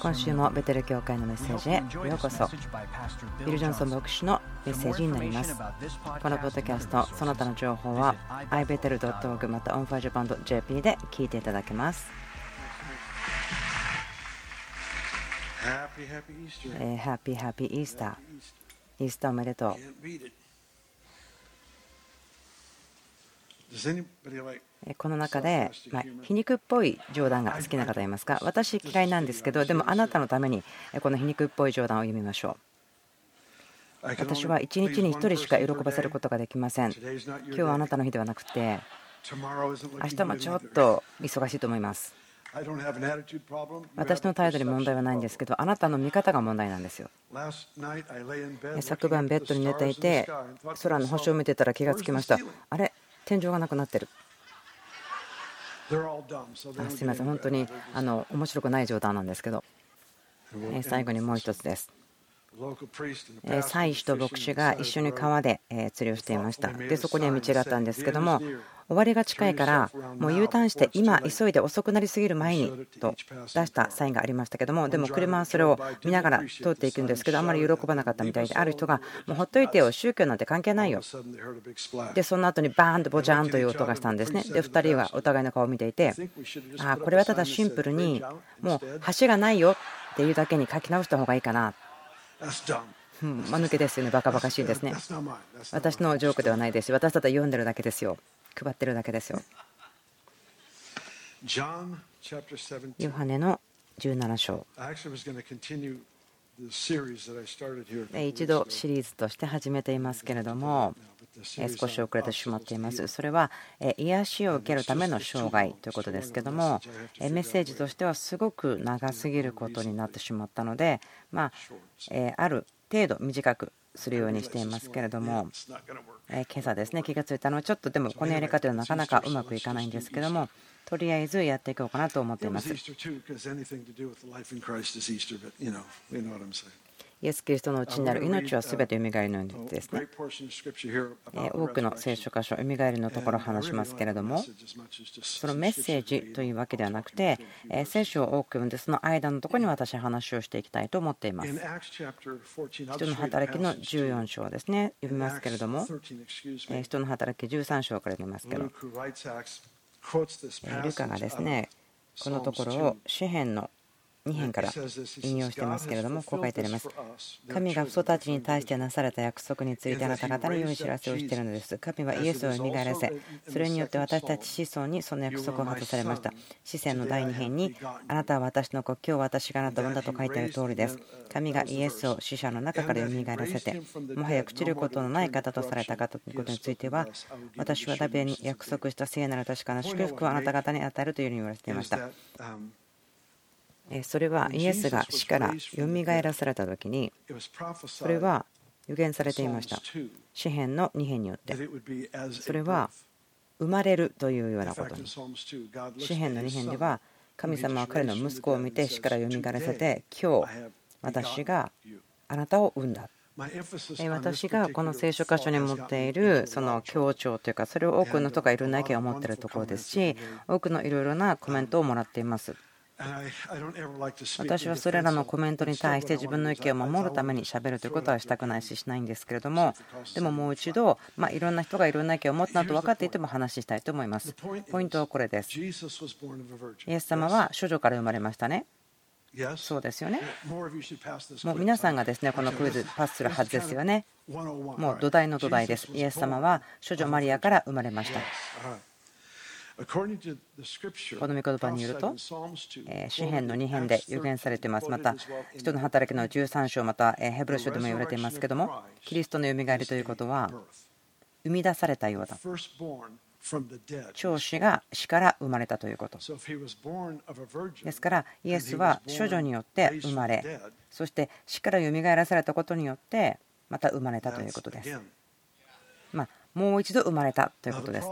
今週もベテル教会のメッセージへ。ようこそ。ビル・ジョンソン牧師のメッセージになります。このポッドキャストその他の情報は ibetel.org また onfirejapan.jp で聞いていただけます。ハッピーハッピーイースターイースターおめでとうこの中で、ま皮肉っぽい冗談が好きな方いますか？私嫌いなんですけどでもあなたのためにこの皮肉っぽい冗談を読みましょう。私は一日に1人しか喜ばせることができません。今日はあなたの日ではなくて明日もちょっと忙しいと思います。私の態度に問題はないんですけどあなたの見方が問題なんですよ。昨晩ベッドに寝ていて空の星を見てたら気がつきました。あれ？天井がなくなってる。あすみません。本当にあの面白くない状態なんですけど。最後にもう一つです祭司と牧師が一緒に川で釣りをしていました。でそこには道があったんですけども終わりが近いからもう U ターンして今急いで遅くなりすぎる前にと出したサインがありましたけどもでも車はそれを見ながら通っていくんですけどあんまり喜ばなかったみたいである人がもうほっといてよ宗教なんて関係ないよ。でその後にバーンとボジャーンという音がしたんですね。で2人はお互いの顔を見ていてああこれはただシンプルにもう橋がないよっていうだけに書き直した方がいいかなうん、間抜けですよね、バカバカしいですね。私のジョークではないですし、私ただ読んでるだけですよ。配ってるだけですよ。ヨハネの17章。一度シリーズとして始めていますけれども、少し遅れてしまっています。それは癒しを受けるための生涯ということですけども、メッセージとしてはすごく長すぎることになってしまったので、まあ、ある程度短くするようにしていますけれども、今朝ですね気がついたのはちょっとでもこのやり方ではなかなかうまくいかないんですけどもとりあえずやっていこうかなと思っています。イエス・キリストのうちになる命はすべて蘇りの命ですね。多くの聖書箇所、蘇りのところを話しますけれども、そのメッセージというわけではなくて、聖書を多く読んで、その間のところに私は話をしていきたいと思っています。人の働きの14章ですね、読みますけれども、人の働き13章から読みますけど、ルカがですね、このところを詩篇の2編から引用してますけれども、こう書いてあります。神が父祖たちに対してなされた約束についてあなた方に良い知らせをしているのです。神はイエスを蘇らせ、それによって私たち子孫にその約束を果たされました。四川の第2編に、あなたは私の子、今日私があなたを産んだと書いてある通りです。神がイエスを死者の中から蘇らせて、もはや朽ちることのない方とされた方ということについては、私はダビデに約束した聖なる確かな祝福をあなた方に与えるというように言われていました。それはイエスが死からよみがえらされた時にそれは予言されていました。詩篇の2編によって。それは生まれるというようなことに。詩篇の2編では神様は彼の息子を見て死からよみがえらせて今日私があなたを産んだ。私がこの聖書箇所に持っているその強調というかそれを多くの人がいろんな意見を持っているところですし多くのいろいろなコメントをもらっています私はそれらのコメントに対して自分の意見を守るためにしゃべるということはしたくないししないんですけれどもでももう一度、まあ、いろんな人がいろんな意見を持ったと分かっていても話したいと思います。ポイントはこれです。イエス様は処女から生まれましたね。そうですよね。もう皆さんがですねこのクイズパスするはずですよね。もう土台の土台です。イエス様は処女マリアから生まれましたこの御言葉によると、詩篇の2編で予言されています。また、人の働きの13章、またヘブル書でも言われていますけども、キリストのよみがえりということは、生み出されたようだ。長子が死から生まれたということ。ですから、イエスは処女によって生まれ、そして死からよみがえらされたことによって、また生まれたということです。まあもう一度生まれたということです。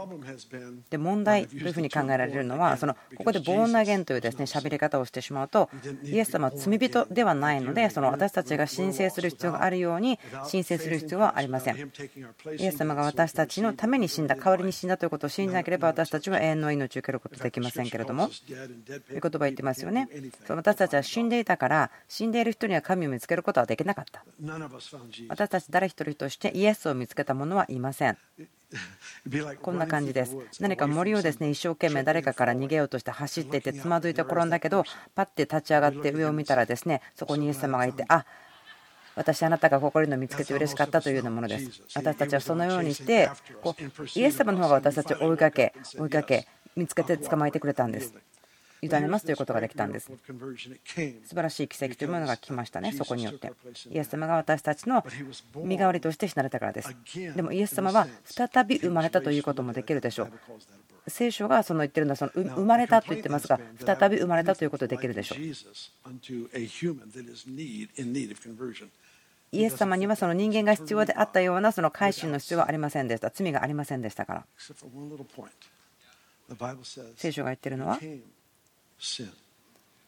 で問題というふうに考えられるのはそのここでボーンアゲンというですね喋り方をしてしまうとイエス様は罪人ではないのでその私たちが申請する必要があるように申請する必要はありません。イエス様が私たちのために死んだ代わりに死んだということを信じなければ私たちは永遠の命を受けることできませんけれどもという言葉言ってますよね。私たちは死んでいたから死んでいる人には神を見つけることはできなかった。私たち誰一人としてイエスを見つけた者はいません。こんな感じです。何か森をですね一生懸命誰かから逃げようとして走っていてつまずいて転んだけどパッて立ち上がって上を見たらですねそこにイエス様がいてあ私あなたがここにの見つけて嬉しかったというようなものです。私たちはそのようにしてこうイエス様の方が私たちを追いかけ追いかけ見つけて捕まえてくれたんです委ねますということができたんです。素晴らしい奇跡というものが来ましたね、そこによって。イエス様が私たちの身代わりとして死なれたからです。でもイエス様は再び生まれたということもできるでしょう。聖書がその言ってるのはその生まれたと言ってますが、再び生まれたということできるでしょう。イエス様にはその人間が必要であったようなその改心の必要はありませんでした。罪がありませんでしたから。聖書が言ってるのは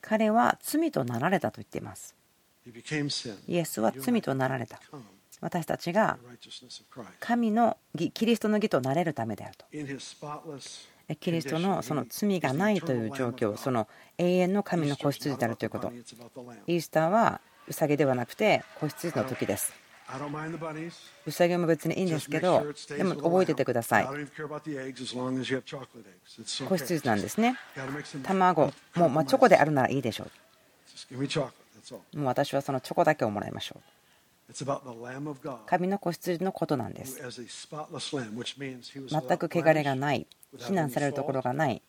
彼は罪となられたと言っています。イエスは罪となられた。私たちが神の義、キリストの義となれるためであると。キリストのその罪がないという状況、その永遠の神の子羊であるということ。イースターはウサギではなくて子羊の時です。ウサギも別にいいんですけど、でも覚えててください。子羊なんですね。卵、もうまチョコであるならいいでしょう。もう私はそのチョコだけをもらいましょう。神の子羊のことなんです。全く汚れがない、非難されるところがない、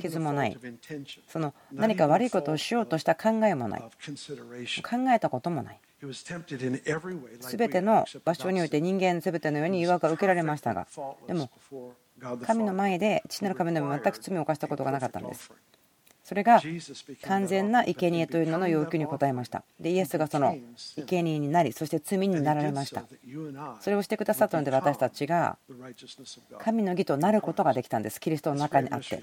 傷もない、その何か悪いことをしようとした考えもない、考えたこともない。全ての場所において人間全てのように誘惑が受けられましたが。でも神の前で父なる神の全く罪を犯したことがなかったんですそれが完全な生贄というのの要求に応えました。でイエスがその生贄になりそして罪になられました。それをしてくださったので私たちが神の義となることができたんです。キリストの中にあって。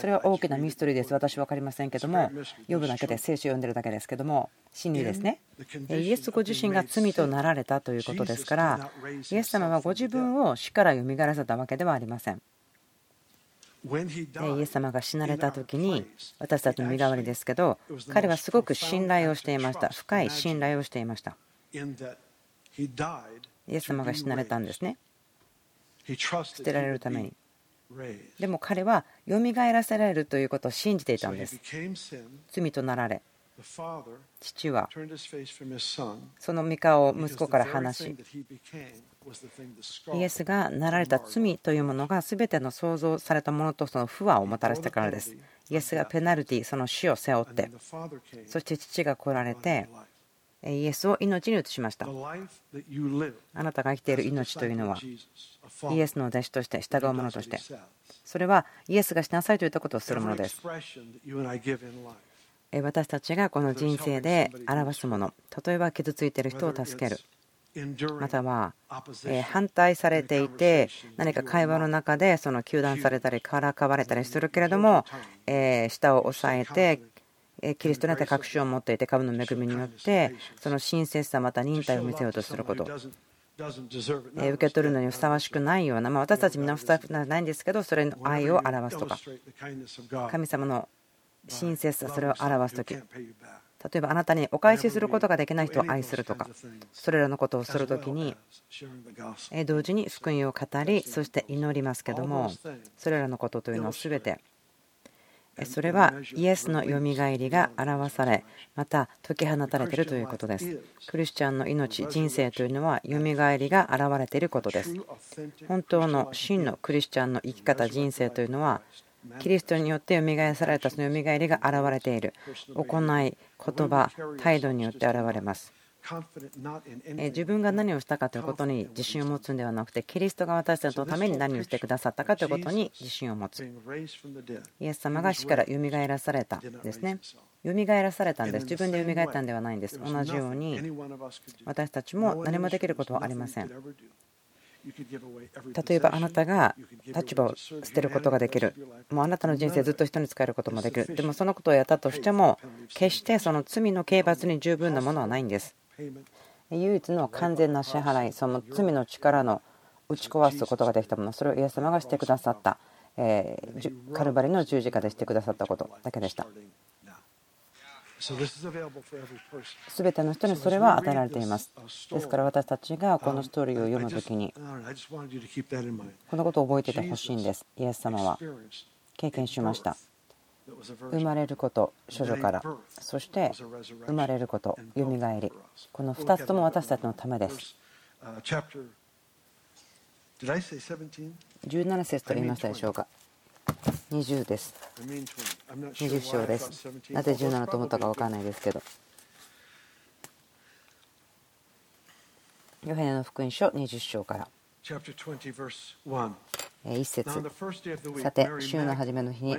それは大きなミステリーです。私分かりませんけども読むだけで聖書を読んでるだけですけども真理ですね。イエスご自身が罪となられたということですからイエス様はご自分を死からよみがらせたわけではありませんイエス様が死なれた時に私たちの身代わりですけど彼はすごく信頼をしていました。深い信頼をしていました。イエス様が死なれたんですね。捨てられるために。でも彼はよみがえらせられるということを信じていたんです。罪となられ父はその御顔を息子から離しイエスがなられた罪というものが全ての創造されたものとその不和をもたらしたからです。イエスがペナルティ、その死を背負って、そして父が来られて、イエスを命に移しました。あなたが生きている命というのは、イエスの弟子として従うものとして、それはイエスがしなさいといったことをするものです。私たちがこの人生で表すもの、例えば傷ついている人を助ける。または反対されていて何か会話の中でその糾弾されたりからかわれたりするけれども舌を押さえてキリストにあって確信を持っていて神の恵みによってその親切さまた忍耐を見せようとすること。受け取るのにふさわしくないような、ま私たちみんなふさわしくないんですけどそれの愛を表すとか。神様の親切さそれを表す時例えばあなたにお返しすることができない人を愛するとかそれらのことをするときに同時に福音を語りそして祈りますけどもそれらのことというのは全てそれはイエスのよみがえりが表されまた解き放たれているということです。クリスチャンの命人生というのはよみがえりが現れていることです。本当の真のクリスチャンの生き方人生というのはキリストによって蘇されたその蘇りが現れている。行い言葉態度によって現れます。自分が何をしたかということに自信を持つんではなくてキリストが私たちのために何をしてくださったかということに自信を持つ。イエス様が死から蘇らされたですね。蘇らされたんです。自分で蘇ったんではないんです。同じように私たちも何もできることはありません。例えばあなたが立場を捨てることができる。もうあなたの人生ずっと人に使えることもできる。でもそのことをやったとしても決してその罪の刑罰に十分なものはないんです。唯一の完全な支払いその罪の力の打ち壊すことができたもの。それをイエス様がしてくださった。カルバリの十字架でしてくださったことだけでした全ての人にそれは与えられています。ですから私たちがこのストーリーを読むときにこのことを覚えててほしいんです。イエス様は経験しました。生まれること、処女から、そして生まれること、よみがえり、この2つとも私たちのためです。17節と言いましたでしょうか。20です。20章です。なぜ17と思ったか分からないですけど。ヨハネの福音書20章から。一節さて、週の初めの日に、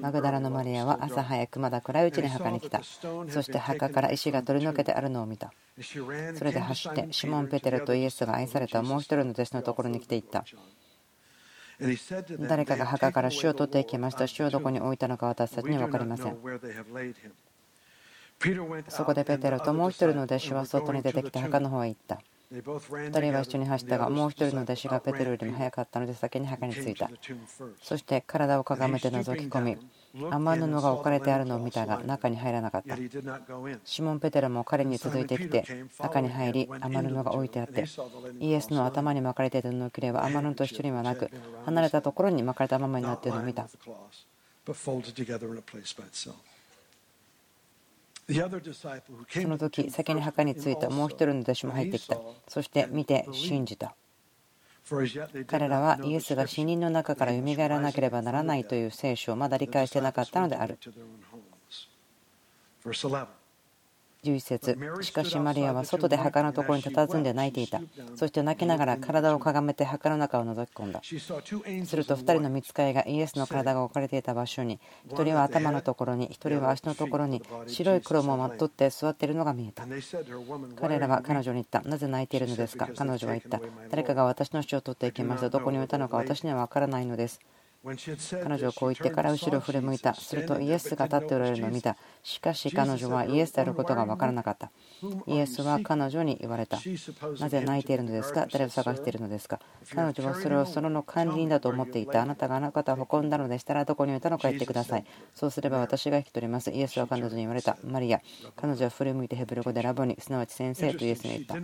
マグダラのマリアは朝早くまだ暗いうちに墓に来た。そして墓から石が取り除けてあるのを見た。それで走って、シモン・ペテルとイエスが愛されたもう一人の弟子のところに来ていった。誰かが墓から死を取っていきました。死をどこに置いたのか私たちに分かりません。そこでペテロともう一人の弟子は外に出てきて墓の方へ行った。2人は一緒に走ったがもう1人の弟子がペテロよりも早かったので先に墓に着いたそして体をかがめて覗き込み雨布が置かれてあるのを見たが中に入らなかった。シモン・ペテロも彼に続いてきて中に入り雨布が置いてあってイエスの頭に巻かれていた布切れは雨布と一緒にはなく離れたところに巻かれたままになっているのを見た。その時先に墓に着いたもう一人の弟子も入ってきた。そして見て信じた。彼らはイエスが死人の中からよみがえらなければならないという聖書をまだ理解してなかったのである。11節。しかしマリアは外で墓のところに佇んで泣いていた。そして泣きながら体をかがめて墓の中を覗き込んだ。すると2人の見つかいがイエスの体が置かれていた場所に1人は頭のところに1人は足のところに白い衣をまとって座っているのが見えた。彼らは彼女に言った。なぜ泣いているのですか？彼女は言った。誰かが私の死を取っていきましたどこに置いたのか私には分からないのです彼女はこう言ってから後ろを振り向いた。するとイエスが立っておられるのを見た。しかし彼女はイエスであることが分からなかった。イエスは彼女に言われた。なぜ泣いているのですか？誰を探しているのですか？彼女はそれをその管理人だと思っていた。あなたがあなたを運んだのでしたらどこに置いたのか言ってください。そうすれば私が引き取ります。イエスは彼女に言われた。マリア。彼女は振り向いてヘブル語でラボに、すなわち先生とイエスに言った。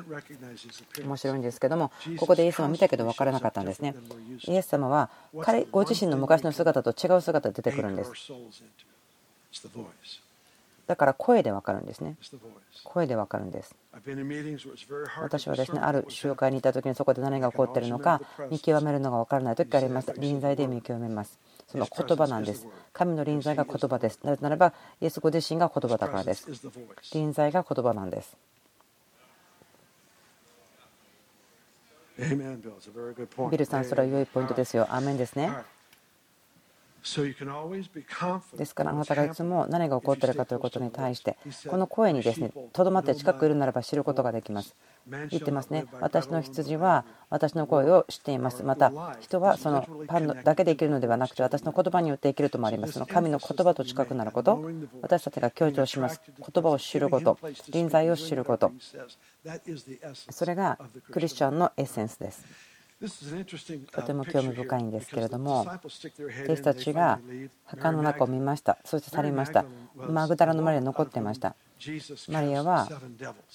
面白いんですけども、ここでイエス様を見たけど分からなかったんですね。イエス様は彼ご自身の昔の姿と違う姿で出てくるんです。だから声で分かるんですね。声で分かるんです。私はですね、ある集会にいた時にそこで何が起こっているのか見極めるのが分からない時があります。臨在で見極めます。その言葉なんです。神の臨在が言葉です。なぜならば、イエスご自身が言葉だからです。臨在が言葉なんです。ビルさん、それは良いポイントですよ。アーメンですね。ですからあなたがいつも何が起こっているかということに対してこの声にですねとどまって近くいるならば知ることができます。言ってますね。私の羊は私の声を知っています。また人はそのパンだけで生きるのではなくて私の言葉によって生きるともあります。その神の言葉と近くなること私たちが強調します。言葉を知ること臨在を知ることそれがクリスチャンのエッセンスですとても興味深いんですけれども弟子たちが墓の中を見ました。そして去りました。マグダラの前で残ってました。マリアは、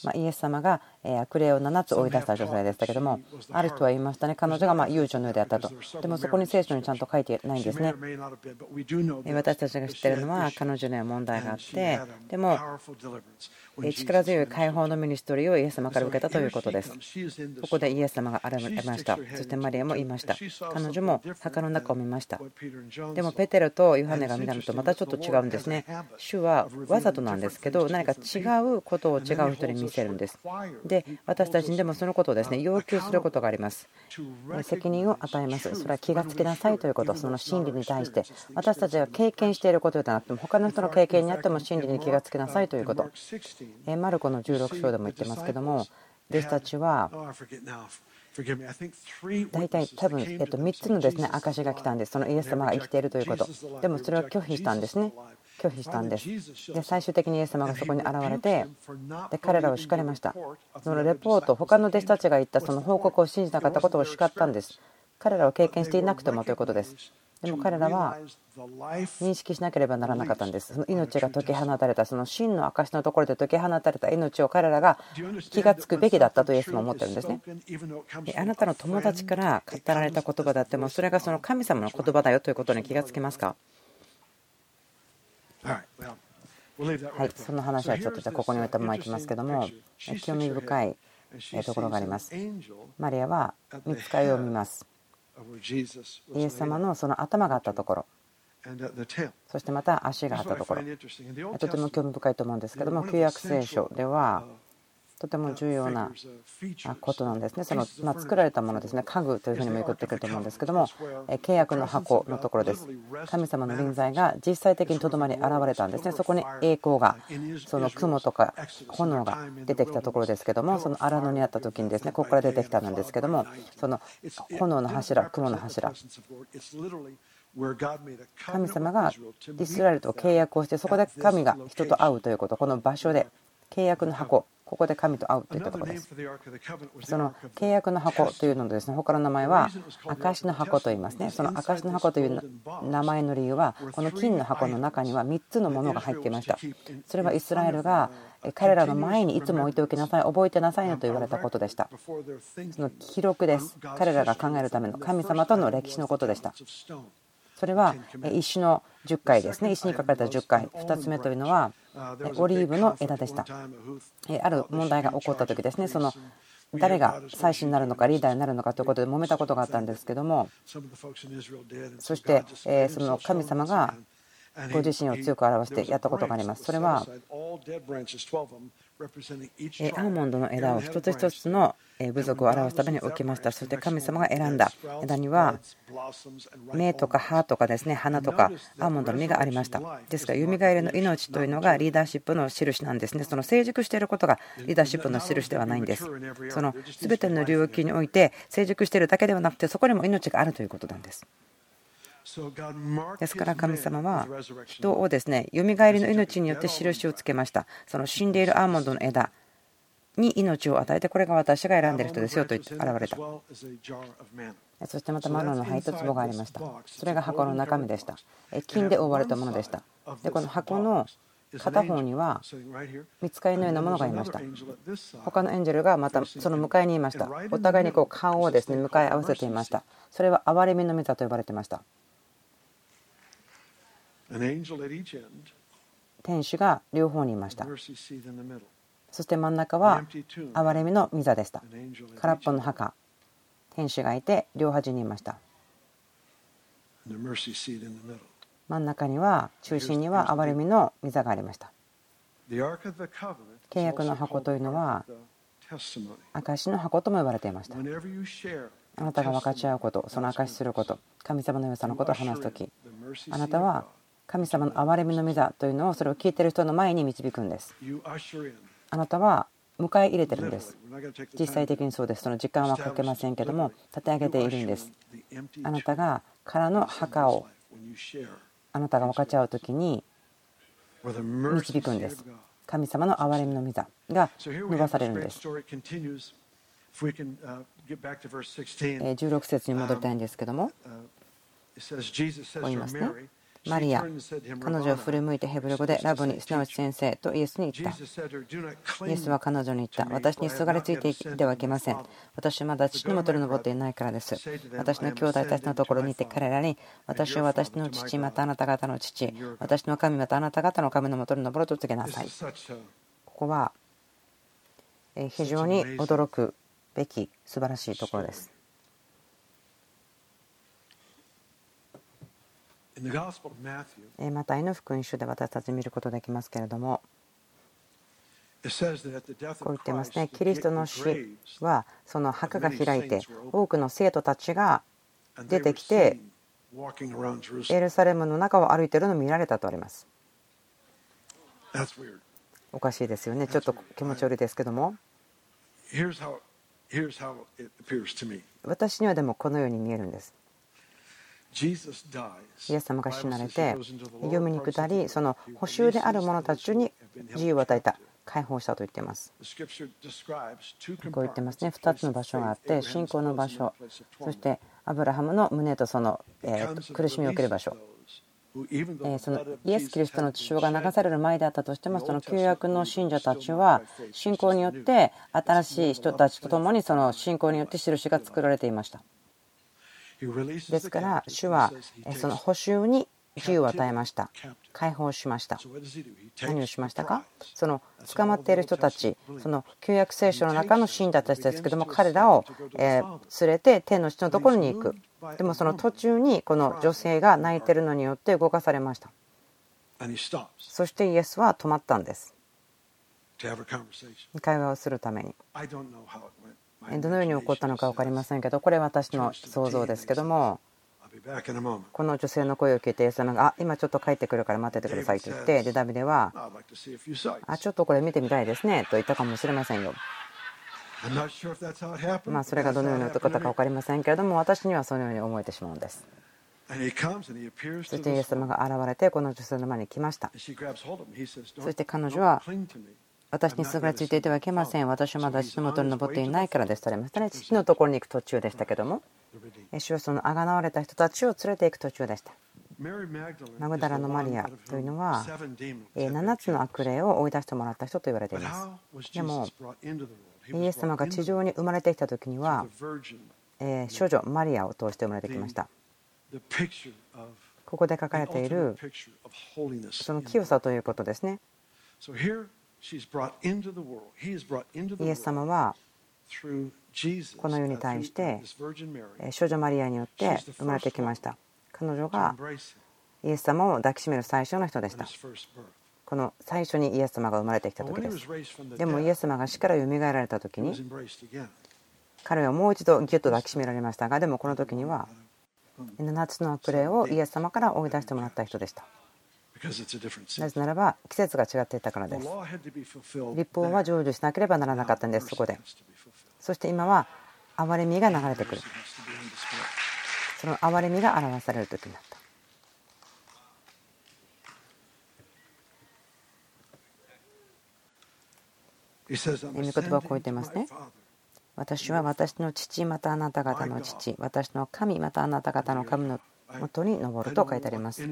まイエス様が悪霊を7つ追い出した女性でしたけどもある人は言いましたね彼女がま友情のようであったとでもそこに聖書にちゃんと書いてないんですね私たちが知ってるのは彼女には問題があってでも力強い解放のミニストリーをイエス様から受けたということです。ここでイエス様が現れました。そしてマリアも言いました。彼女も墓の中を見ました。でもペテロとヨハネが見たのとまたちょっと違うんですね。主はわざとなんですけど何か違うことを違う人に見せるんです。で私たちにでもそのことをですね要求することがあります。責任を与えます。それは気がつきなさいということ、その真理に対して私たちが経験していることではなくても他の人の経験にあっても真理に気がつきなさいということ。マルコの16章でも言ってますけども弟子たちは大体多分、えっと、3つのですね証が来たんです、そのイエス様が生きているということ。でもそれは拒否したんですね。拒否したんです。で最終的にイエス様がそこに現れてで彼らを叱りました。そのレポート、他の弟子たちが言ったその報告を信じなかったことを叱ったんです。彼らを経験していなくてもということです。でも彼らは認識しなければならなかったんです。その命が解き放たれた、その真の証のところで解き放たれた命を彼らが気が付くべきだったとイエスも思ってるんですね。あなたの友達から語られた言葉だっても、それがその神様の言葉だよということに気がつきますか？はい、その話はちょっとじゃここに置いたままいきますけども、興味深いところがあります。マリアは見つかりを見ます。イエス様のその頭があったところ、そしてまた足があったところ、とても興味深いと思うんですけども、旧約聖書では、とても重要なことなんですね。そのま作られたものですね、家具というふうにも言ってくると思うんですけども、契約の箱のところです。神様の臨在が実際的にとどまり現れたんですね。そこに栄光が、その雲とか炎が出てきたところですけども、その荒野にあった時にですね、ここから出てきたんですけども、その炎の柱、雲の柱。神様がイスラエルと契約をして、そこで神が人と会うということ、この場所で契約の箱ここで神と会うといったところです。その契約の箱というのですね、他の名前は証の箱と言いますね。その証の箱という名前の理由は、この金の箱の中には3つのものが入っていました。それはイスラエルが彼らの前にいつも置いておきなさい、覚えてなさいねと言われたことでした。その記録です。彼らが考えるための神様との歴史のことでした。それは石の10回ですね。石に書かれた10回。2つ目というのはオリーブの枝でした。ある問題が起こった時ですね。その誰が祭司になるのかリーダーになるのかということで揉めたことがあったんですけどもそしてその神様がご自身を強く表してやったことがあります。それはアーモンドの枝を一つ一つの部族を表すために置きました。そして神様が選んだ枝には芽とか葉とかですね花とかアーモンドの実がありました。ですから、よみがえりの命というのがリーダーシップの印なんですね。その成熟していることがリーダーシップの印ではないんです。その全ての領域において成熟しているだけではなくて、そこにも命があるということなんです。ですから神様は人をですね、よみがえりの命によって印をつけました。その死んでいるアーモンドの枝に命を与えて、これが私が選んでいる人ですよと現れた。そしてまたマロの灰と壺がありました。それが箱の中身でした。金で覆われたものでした。で、この箱の片方には見つかりのようなものがいました。他のエンジェルがまたその向かいにいました。お互いにこう顔をですね向かい合わせていました。それは憐れみの御座と呼ばれていました。天使が両方にいました。そして真ん中は憐れみの御座でした。空っぽの墓、天使がいて両端にいました。真ん中には中心には憐れみの御座がありました。契約の箱というのは証の箱とも呼ばれていました。あなたが分かち合うこと、その証しすること、神様の良さのことを話すとき、あなたは神様の憐れみの御座というのをそれを聞いている人の前に導くんです。あなたは迎え入れてるんです。実際的にそうです。その時間はかけませんけども、立て上げているんです。あなたが空の墓をあなたが分かち合う時に導くんです。神様の憐れみの御座が伸ばされるんです。16節に戻りたいんですけども、こう言いますね。マリア、彼女を振り向いてヘブル語でラブに、すなわち先生とイエスに言った。イエスは彼女に言った。私にすがりついていてはいけません。私はまだ父のもとに登っていないからです。私の兄弟たちのところにいて彼らに、私は私の父、またあなた方の父、私の神、またあなた方の神のもとに登ると告げなさい。ここは非常に驚くべき素晴らしいところです。マタイの福音書で私たち見ることできますけれども、こう言ってますね、キリストの死はその墓が開いて、多くの生徒たちが出てきて、エルサレムの中を歩いているのを見られたとあります。おかしいですよね、ちょっと気持ち悪いですけども。私にはでもこのように見えるんです。イエス様が死なれて読みに下りその補修である者たちに自由を与えた解放したと言っています。こう言ってますね。2つの場所があって信仰の場所そしてアブラハムの胸とその苦しみを受ける場所。そのイエス・キリストの血潮が流される前であったとしてもその旧約の信者たちは信仰によって新しい人たちと共にその信仰によって印が作られていましたですから主はその補修に自由を与えました。解放しました。何をしましたか？その捕まっている人たちその旧約聖書の中の信者たちですけども彼らを連れて天の地のところに行く。でもその途中にこの女性が泣いてるのによって動かされました。そしてイエスは止まったんです。会話をするためにどのように起こったのか分かりませんけどこれは私の想像ですけどもこの女性の声を聞いてイエス様が「あ今ちょっと帰ってくるから待っててください」と言ってでダビデは「あちょっとこれ見てみたいですね」と言ったかもしれませんよ。まあそれがどのようなことか分かりませんけれども私にはそのように思えてしまうんです。そしてイエス様が現れてこの女性の前に来ました。そして彼女は私にすがりついていてはいけません。私はまだ父の元に登っていないからですとれましたね。父のところに行く途中でしたけども、主はそのあがなわれた人たちを連れていく途中でした。マグダラのマリアというのは7つの悪霊を追い出してもらった人と言われています。でも、イエス様が地上に生まれてきた時には、少女マリアを通して生まれてきました。ここで書かれているその清さということですね。イエス様はこの世に対して少女マリアによって生まれてきました。彼女がイエス様を抱きしめる最初の人でした。この最初にイエス様が生まれてきた時です。でもイエス様が死からよみがえられた時に彼はもう一度ギュッと抱きしめられましたがでもこの時には7つの悪霊をイエス様から追い出してもらった人でしたなぜならば季節が違っていたからです。立法は成就しなければならなかったんです。そこで。そして今は憐れみが流れてくる。その憐れみが表される時になった。御言葉を超えてますね。私は私の父またあなた方の父。私の神またあなた方の神の元に登ると書いてあります。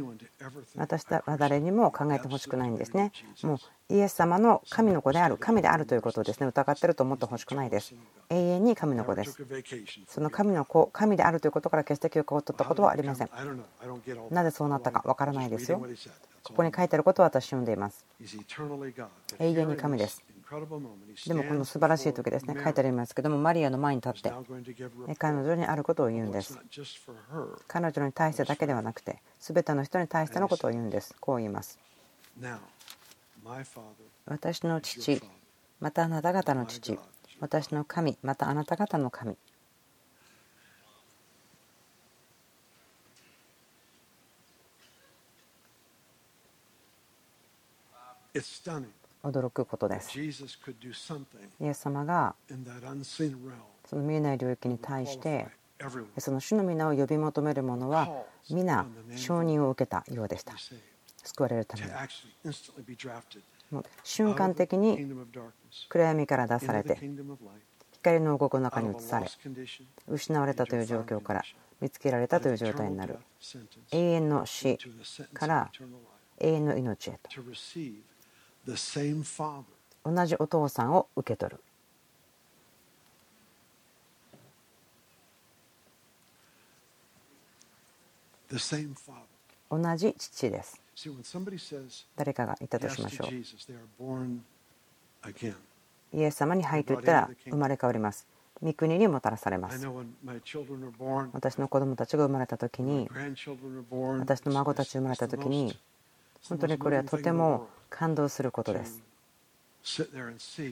私は誰にも考えてほしくないんですね。もうイエス様の神の子である、神であるということをですね疑ってると思ってほしくないです。永遠に神の子です。その神の子、神であるということから決して休暇を取ったことはありません。なぜそうなったかわからないですよ。ここに書いてあることを私読んでいます。永遠に神です。でもこの素晴らしい時ですね書いてありますけどもマリアの前に立って彼女にあることを言うんです。彼女に対してだけではなくて全ての人に対してのことを言うんです。こう言います。私の父またあなた方の父私の神またあなた方の神驚くことです。イエス様がその見えない領域に対してその主の皆を呼び求める者は皆承認を受けたようでした。救われるために。瞬間的に暗闇から出されて光の王国の中に移され失われたという状況から見つけられたという状態になる永遠の死から永遠の命へと同じお父さんを受け取る。同じ父です。誰かが言ったとしましょう。イエス様に「はい」と言ったら生まれ変わります。御国にもたらされます。私の子供たちが生まれた時に私の孫たち生まれた時に本当にこれはとても感動することです。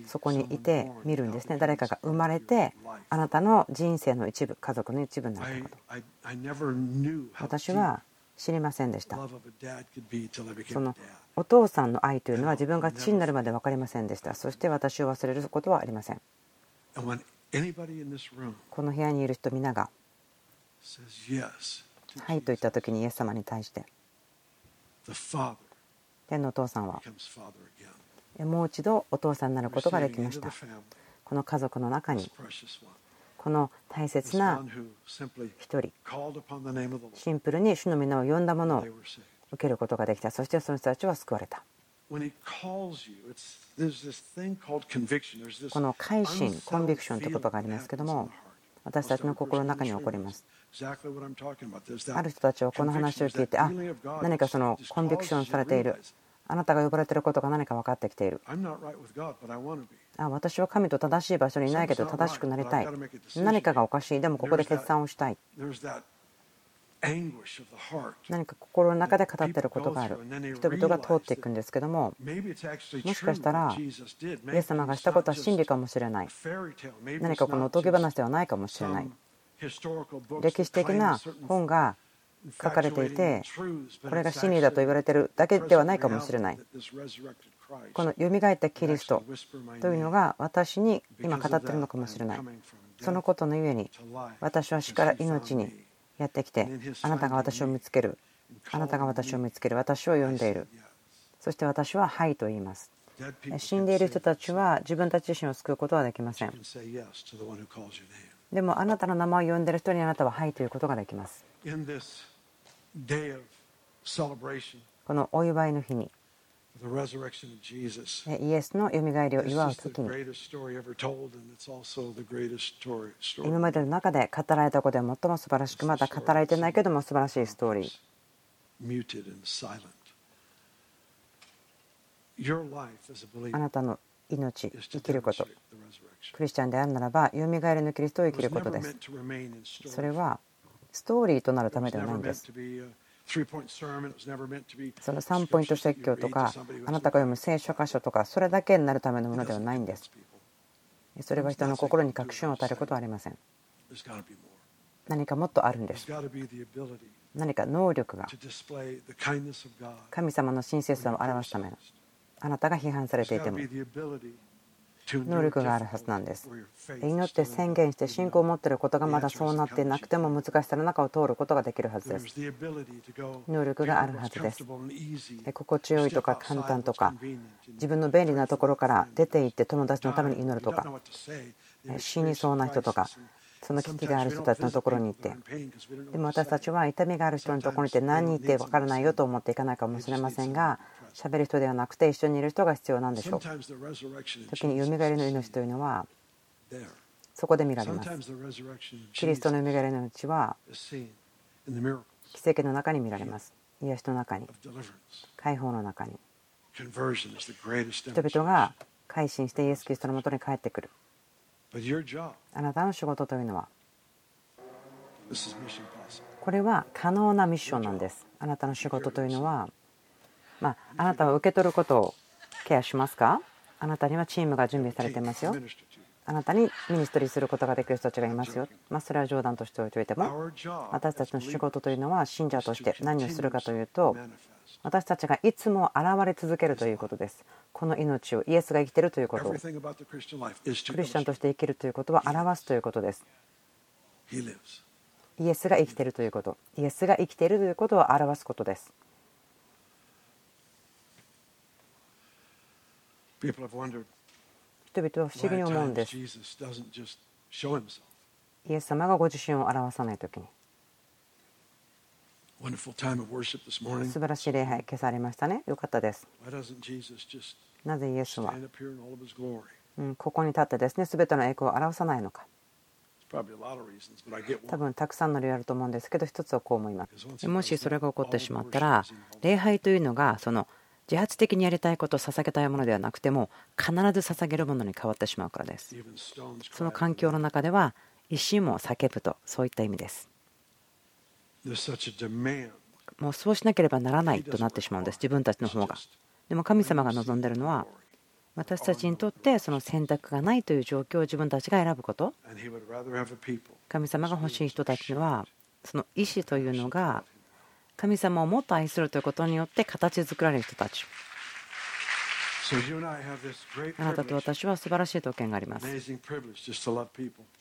そこにいて見るんですね。誰かが生まれてあなたの人生の一部家族の一部になったこと。私は知りませんでした。そのお父さんの愛というのは自分が父になるまで分かりませんでした。そして私を忘れることはありません。この部屋にいる人皆がはいと言った時にイエス様に対して天のお父さんは。もう一度お父さんになることができました。この家族の中にこの大切な一人シンプルに主の皆を呼んだものを受けることができた。そしてその人たちは救われた。この改心コンビクションという言葉がありますけども私たちの心の中に起こりますある人たちはこの話を聞いてあ何かそのコンビクションされている。あなたが呼ばれていることが何か分かってきている。あ私は神と正しい場所にいないけど正しくなりたい。何かがおかしい。でもここで決断をしたい。何か心の中で語っていることがある。人々が通っていくんですけどももしかしたらイエス様がしたことは真理かもしれない。何かこのおとぎ話ではないかもしれない歴史的な本が書かれていてこれが真理だと言われているだけではないかもしれない。このよみがえったキリストというのが私に今語っているのかもしれない。そのことのゆえに私は死から命にやってきてあなたが私を見つけるあなたが私を見つける私を呼んでいる。そして私は「はい」と言います。死んでいる人たちは自分たち自身を救うことはできませんでもあなたの名前を呼んでいる人にあなたは「はい」ということができます。このお祝いの日に。イエスのよみがえりを祝う時に。今までの中で語られたことで最も素晴らしくまだ語られてないけども素晴らしいストーリー。あなたの命生きること。クリスチャンであるならばよみがえりのキリストを生きることです。それはストーリーとなるためではないんです。その3ポイント説教とかあなたが読む聖書箇所とかそれだけになるためのものではないんです。それは人の心に確信を与えることはありません。何かもっとあるんです。何か能力が神様の親切さを表すためのあなたが批判されていても能力があるはずなんです。祈って宣言して信仰を持っていることがまだそうなっていなくても難しさの中を通ることができるはずです。能力があるはずです。心地よいとか簡単とか自分の便利なところから出て行って友達のために祈るとか死にそうな人とかその危機がある人たちのところに行って。でも私たちは痛みがある人のところに行って何言って分からないよと思っていかないかもしれませんが喋る人ではなくて一緒にいる人が必要なんでしょう。時によみがえりの命というのはそこで見られます。キリストのよみがえりの命は奇跡の中に見られます。癒しの中に解放の中に。人々が改心してイエス・キリストのもとに帰ってくる。あなたの仕事というのはこれは可能なミッションなんです。あなたの仕事というのはまあ、あなたは受け取ることをケアしますか？あなたにはチームが準備されていますよ。あなたにミニストリーすることができる人たちがいますよ。まあ、それは冗談としておいておいても、私たちの仕事というのは信者として何をするかというと、私たちがいつも現れ続けるということです。この命をイエスが生きているということを、クリスチャンとして生きるということは表すということです。イエスが生きているということ、イエスが生きているということを表すことです。人々は不思議に思うんです。イエス様がご自身を表さないときに。素晴らしい礼拝、消されましたね。よかったです。なぜイエスは、うん、ここに立ってですね、すべての栄光を表さないのか。多分たくさんの理由あると思うんですけど、一つはこう思います。もしそれが起こってしまったら、礼拝というのが、その自発的にやりたいことを捧げたいものではなくても必ず捧げるものに変わってしまうからです。その環境の中では石も叫ぶとそういった意味です。もうそうしなければならないとなってしまうんです自分たちの方が。でも神様が望んでいるのは私たちにとってその選択がないという状況を自分たちが選ぶこと。神様が欲しい人たちはその意思というのが神様をもっと愛するということによって形作られる人たちあなたと私は素晴らしい特権があります。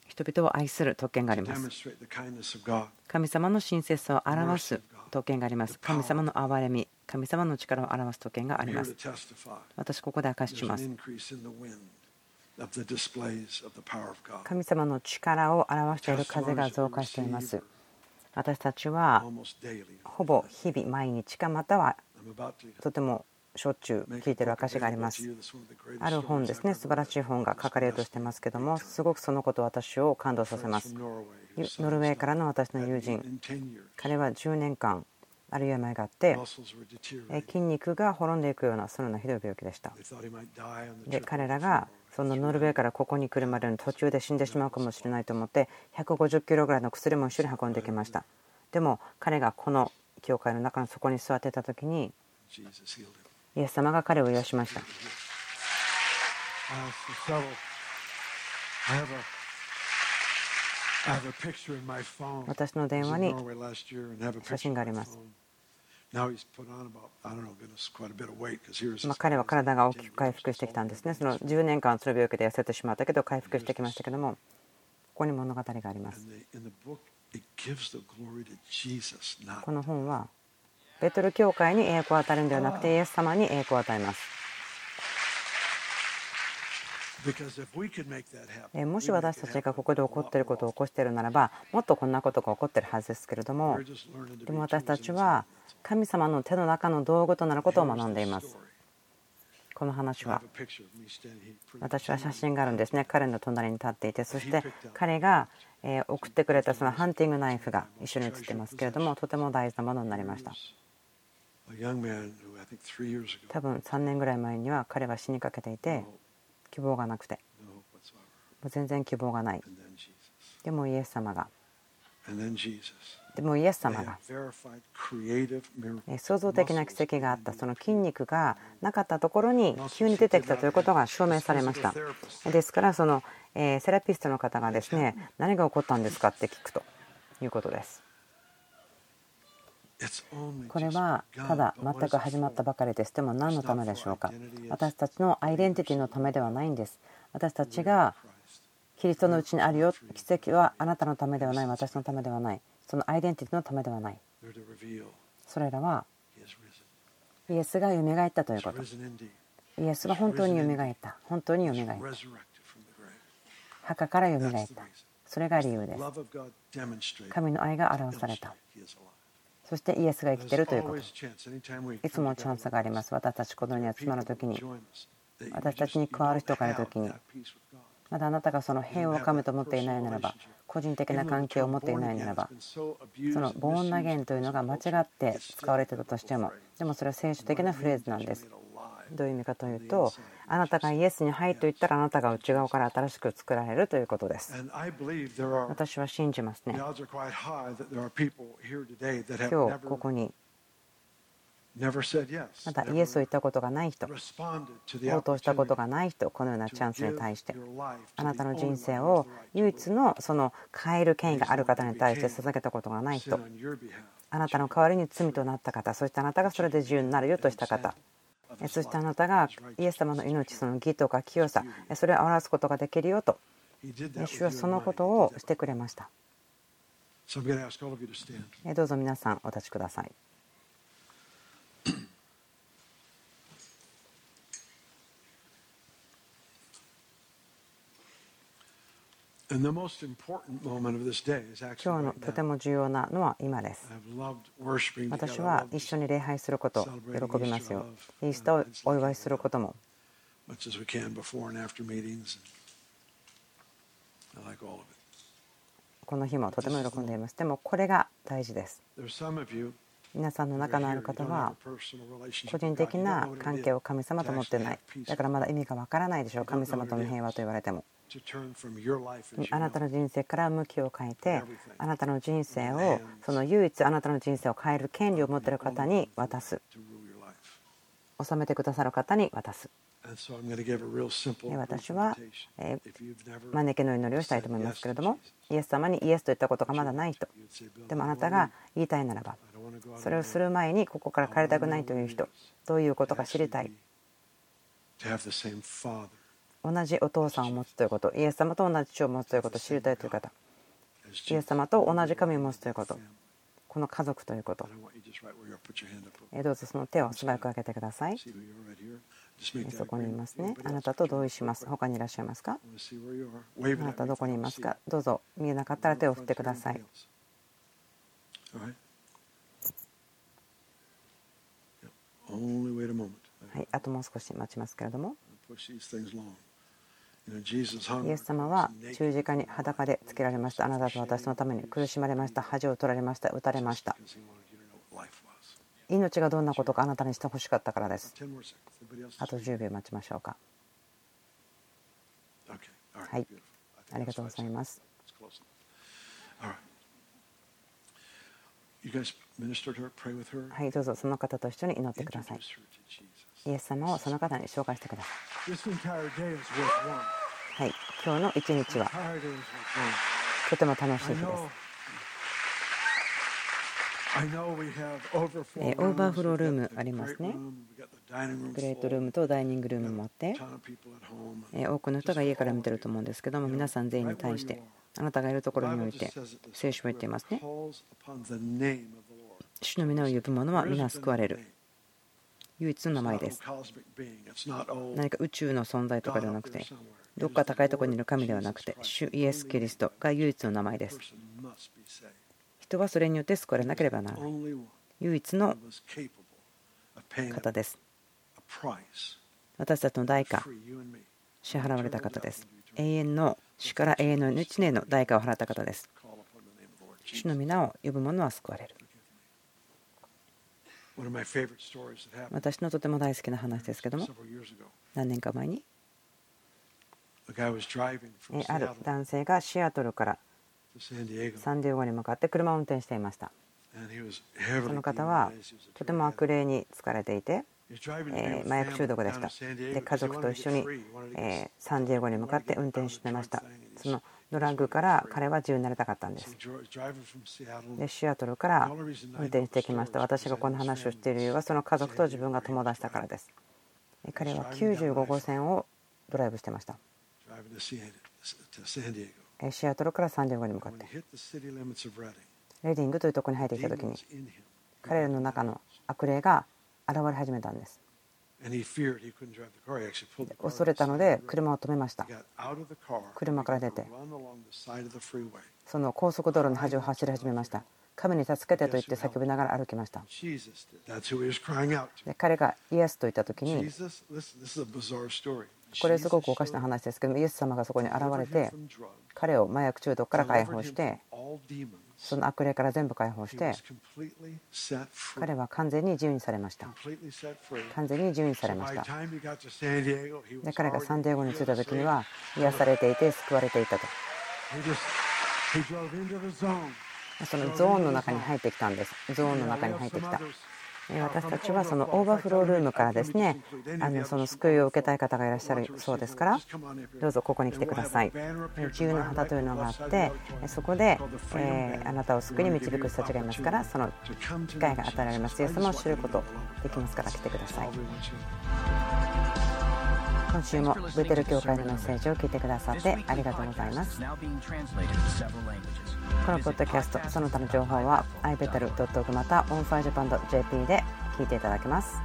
人々を愛する特権があります。神様の親切さを表す特権があります。神様の憐れみ、神様の力を表す特権があります。私、ここで明かしします。神様の力を表している風が増加しています。私たちはほぼ日々毎日かまたはとてもしょっちゅう聞いてる証があります。ある本ですね、素晴らしい本が書かれようとしてますけども、すごくそのこと私を感動させます。ノルウェーからの私の友人、彼は10年間、ある病があって、筋肉が滅んでいくような、そのようなひどい病気でした。で、彼らがそのノルウェーからここに来るまでの途中で死んでしまうかもしれないと思って、150キロぐらいの薬も一緒に運んできました。でも、彼がこの教会の中の底に座ってた時に、イエス様が彼を癒しました。私の電話に写真があります。まあ、彼は体が大きく回復してきたんですね。その10年間その病気で痩せてしまったけど回復してきましたけども、ここに物語があります。この本はベトル教会に栄光を与えるんではなくてイエス様に栄光を与えます。もし私たちがここで起こっていることを起こしているならばもっとこんなことが起こっているはずですけれどもでも私たちは神様の手の中の道具となることを学んでいます。この話は私は写真があるんですね。彼の隣に立っていてそして彼が送ってくれたそのハンティングナイフが一緒に写ってますけれどもとても大事なものになりました。多分3年ぐらい前には彼は死にかけていて希望がなくて。もう全然希望がない。でもイエス様が。でもイエス様が。創造的な奇跡があった。その筋肉がなかったところに急に出てきたということが証明されました。ですからそのセラピストの方がですね何が起こったんですかって聞くということですこれはただ全く始まったばかりです。でも何のためでしょうか？私たちのアイデンティティのためではないんです。私たちがキリストのうちにあるよ奇跡はあなたのためではない。私のためではない。そのアイデンティティのためではない。それらはイエスがよみがえったということ。イエスが本当によみがえった本当によみがえった墓からよみがえったそれが理由です。神の愛が表されたそしてイエスが生きているということ。いつもチャンスがあります。私たち子供に集まる時に私たちに加わる人がいる時にまだあなたがその平和をかむと思っていないならば個人的な関係を持っていないならばそのボーンナゲンというのが間違って使われてたとしてもでもそれは聖書的なフレーズなんです。どういう意味かというとあなたがイエスに「はい」と言ったらあなたが内側から新しく作られるということです。私は信じますね。今日ここにまたイエスを言ったことがない人応答したことがない人このようなチャンスに対してあなたの人生を唯一のその変える権威がある方に対して捧げたことがない人。あなたの代わりに罪となった方そしてあなたがそれで自由になるよとした方そしてあなたがイエス様の命その義とか清さそれを表すことができるよと主はそのことをしてくれました。どうぞ皆さんお立ちください今日のとても重要なのは今です。私は一緒に礼拝することを喜びますよ。イースターをお祝いすることも。この日もとても喜んでいます。でもこれが大事です。皆さんの中のある方は個人的な関係を神様と持っていない。だからまだ意味がわからないでしょう。神様との平和と言われても。あなたの人生から向きを変えてあなたの人生をその唯一あなたの人生を変える権利を持っている方に渡す。収めてくださる方に渡す。私は招きの祈りをしたいと思いますけれどもイエス様にイエスと言ったことがまだない人でもあなたが言いたいならばそれをする前にここから帰りたくないという人どういうことか知りたい同じお父さんを持つということイエス様と同じ血を持つということを知りたいという方。イエス様と同じ神を持つということ。この家族ということ。どうぞその手を素早く開けてください。そこにいますね。あなたと同意します。他にいらっしゃいますか？あなたどこにいますか？どうぞ見えなかったら手を振ってください。はい、あともう少し待ちますけれども。イエス様は十字架に裸でつけられました。あなたと私のために苦しまれました。恥を取られました。打たれました。命がどんなことかあなたにしてほしかったからです。あと10秒待ちましょうか。はい。ありがとうございます。はい、どうぞその方と一緒に祈ってください。イエス様をその方に紹介してください。はい、今日の一日はとても楽しい日です。えオーバーフロールームありますね。グレートルームとダイニングルームもあって、え多くの人が家から見てると思うんですけども、皆さん全員に対して、あなたがいるところにおいて、聖書を言っていますね。主の皆を呼ぶ者は皆救われる。唯一の名前です。何か宇宙の存在とかではなくて、どっか高いところにいる神ではなくて、主イエス・キリストが唯一の名前です。人はそれによって救われなければならない。唯一の方です。私たちの代価、支払われた方です。永遠の死から永遠の1年の代価を払った方です。主の皆を呼ぶ者は救われる。私のとても大好きな話ですけども何年か前に？ある男性がシアトルからサンディエゴに向かって車を運転していました。その方はとても悪霊に疲れていて麻薬中毒でした。で家族と一緒にサンディエゴに向かって運転していました。そのドラッグから彼は自由になりたかったんです。でシアトルから運転してきました。私がこの話をしている理由はその家族と自分が友達だからです。彼は95号線をドライブしてました。シアトルからサンディエゴに向かって。レディングというところに入ってきた時に彼らの中の悪霊が現れ始めたんです。恐れたので車を止めました。車から出て。その高速道路の端を走り始めました。神に助けてと言って叫びながら歩きました。で彼がイエスと言った時にこれすごくおかしな話ですけどイエス様がそこに現れて彼を麻薬中毒から解放してその悪霊から全部解放して彼は完全に自由にされました。完全に自由にされました。で彼がサンディエゴに着いた時には癒されていて救われていたと。そのゾーンの中に入ってきたんです。ゾーンの中に入ってきた私たちはそのオーバーフロールームからですねあのその救いを受けたい方がいらっしゃるそうですからどうぞここに来てください。自由の旗というのがあってそこで、えあなたを救いに導く人たちがいますからその機会が与えられます。イエス様を知ることできますから来てください。今週もベテル教会のメッセージを聞いてくださってありがとうございます。このポッドキャストその他の情報は ibetel.org また onfirejapan.jp で聞いていただけます。